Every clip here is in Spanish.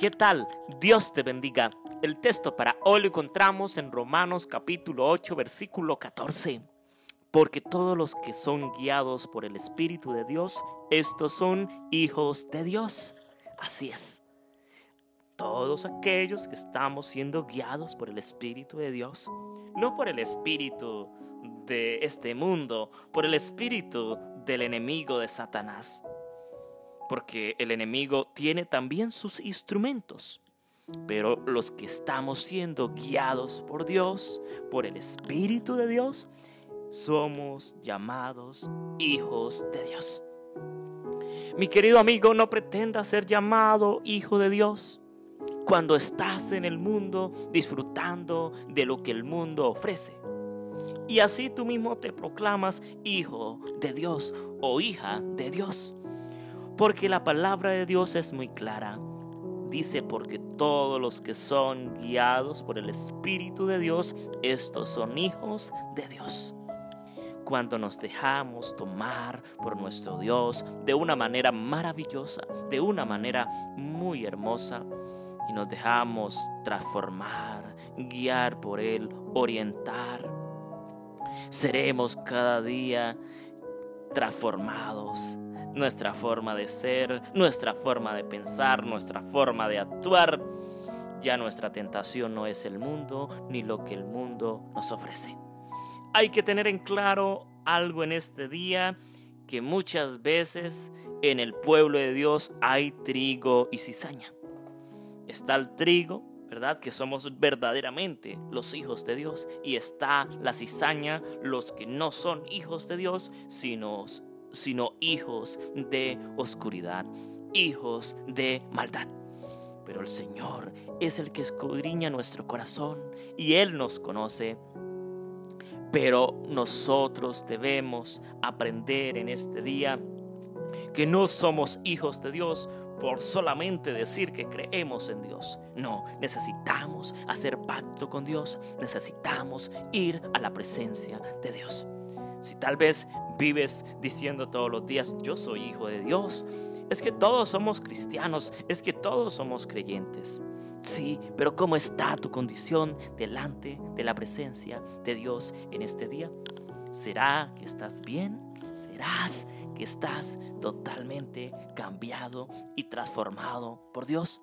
¿Qué tal? Dios te bendiga. El texto para hoy lo encontramos en Romanos capítulo 8 versículo 14. Porque todos los que son guiados por el Espíritu de Dios, estos son hijos de Dios. Así es. Todos aquellos que estamos siendo guiados por el Espíritu de Dios, no por el Espíritu de este mundo, por el Espíritu del enemigo de Satanás porque el enemigo tiene también sus instrumentos. Pero los que estamos siendo guiados por Dios, por el Espíritu de Dios, somos llamados hijos de Dios. Mi querido amigo, no pretenda ser llamado hijo de Dios cuando estás en el mundo disfrutando de lo que el mundo ofrece. Y así tú mismo te proclamas hijo de Dios o hija de Dios. Porque la palabra de Dios es muy clara. Dice, porque todos los que son guiados por el Espíritu de Dios, estos son hijos de Dios. Cuando nos dejamos tomar por nuestro Dios de una manera maravillosa, de una manera muy hermosa, y nos dejamos transformar, guiar por Él, orientar, seremos cada día transformados nuestra forma de ser, nuestra forma de pensar, nuestra forma de actuar. Ya nuestra tentación no es el mundo ni lo que el mundo nos ofrece. Hay que tener en claro algo en este día que muchas veces en el pueblo de Dios hay trigo y cizaña. Está el trigo, ¿verdad? Que somos verdaderamente los hijos de Dios. Y está la cizaña, los que no son hijos de Dios, sino sino hijos de oscuridad, hijos de maldad. Pero el Señor es el que escudriña nuestro corazón y Él nos conoce. Pero nosotros debemos aprender en este día que no somos hijos de Dios por solamente decir que creemos en Dios. No, necesitamos hacer pacto con Dios, necesitamos ir a la presencia de Dios. Si tal vez vives diciendo todos los días, yo soy hijo de Dios, es que todos somos cristianos, es que todos somos creyentes. Sí, pero ¿cómo está tu condición delante de la presencia de Dios en este día? ¿Será que estás bien? ¿Serás que estás totalmente cambiado y transformado por Dios?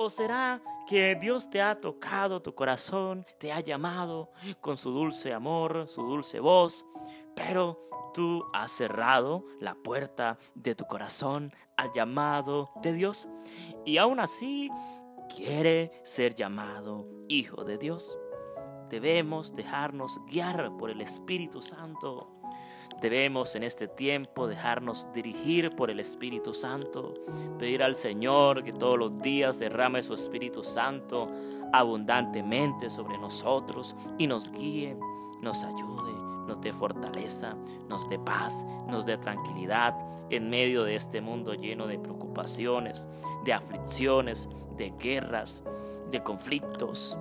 ¿O será que Dios te ha tocado tu corazón, te ha llamado con su dulce amor, su dulce voz, pero tú has cerrado la puerta de tu corazón al llamado de Dios y aún así quiere ser llamado hijo de Dios? Debemos dejarnos guiar por el Espíritu Santo Debemos en este tiempo dejarnos dirigir por el Espíritu Santo, pedir al Señor que todos los días derrame su Espíritu Santo abundantemente sobre nosotros y nos guíe, nos ayude, nos dé fortaleza, nos dé paz, nos dé tranquilidad en medio de este mundo lleno de preocupaciones, de aflicciones, de guerras, de conflictos.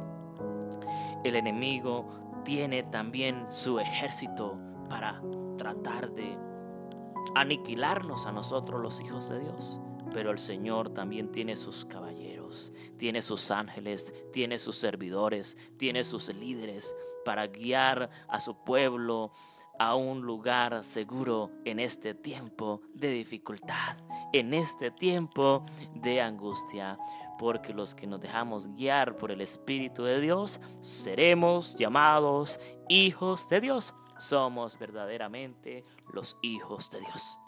El enemigo tiene también su ejército para tratar de aniquilarnos a nosotros los hijos de Dios. Pero el Señor también tiene sus caballeros, tiene sus ángeles, tiene sus servidores, tiene sus líderes para guiar a su pueblo a un lugar seguro en este tiempo de dificultad, en este tiempo de angustia, porque los que nos dejamos guiar por el Espíritu de Dios seremos llamados hijos de Dios somos verdaderamente los hijos de Dios.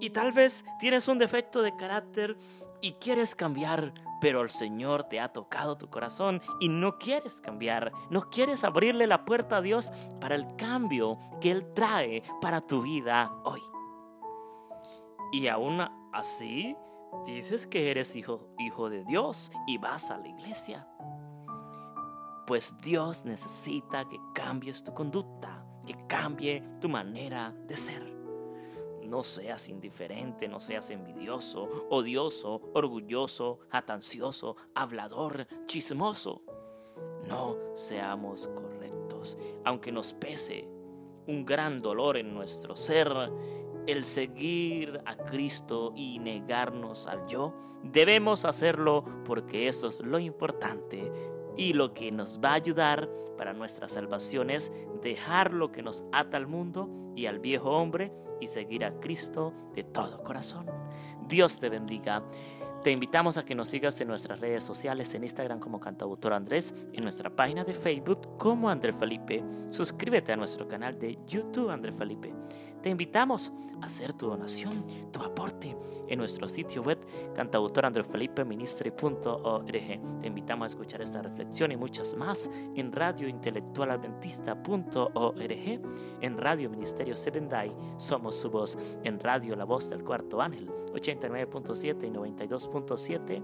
Y tal vez tienes un defecto de carácter y quieres cambiar, pero el Señor te ha tocado tu corazón y no quieres cambiar, no quieres abrirle la puerta a Dios para el cambio que Él trae para tu vida hoy. Y aún así, dices que eres hijo, hijo de Dios y vas a la iglesia. Pues Dios necesita que cambies tu conducta que cambie tu manera de ser. No seas indiferente, no seas envidioso, odioso, orgulloso, atancioso, hablador, chismoso. No seamos correctos, aunque nos pese un gran dolor en nuestro ser, el seguir a Cristo y negarnos al yo, debemos hacerlo porque eso es lo importante y lo que nos va a ayudar para nuestra salvación es dejar lo que nos ata al mundo y al viejo hombre y seguir a Cristo de todo corazón. Dios te bendiga. Te invitamos a que nos sigas en nuestras redes sociales, en Instagram como Cantautor Andrés, en nuestra página de Facebook como André Felipe. Suscríbete a nuestro canal de YouTube André Felipe. Te invitamos a hacer tu donación, tu aporte en nuestro sitio web cantautorandrefelipeministry.org. Te invitamos a escuchar esta reflexión y muchas más en radiointelectualadventista.org, en Radio Ministerio Sebendai, somos su voz, en Radio La Voz del Cuarto Ángel, 89.7 y 92.7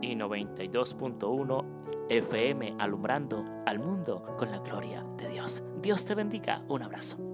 y 92.1 FM alumbrando al mundo con la gloria de Dios. Dios te bendiga. Un abrazo.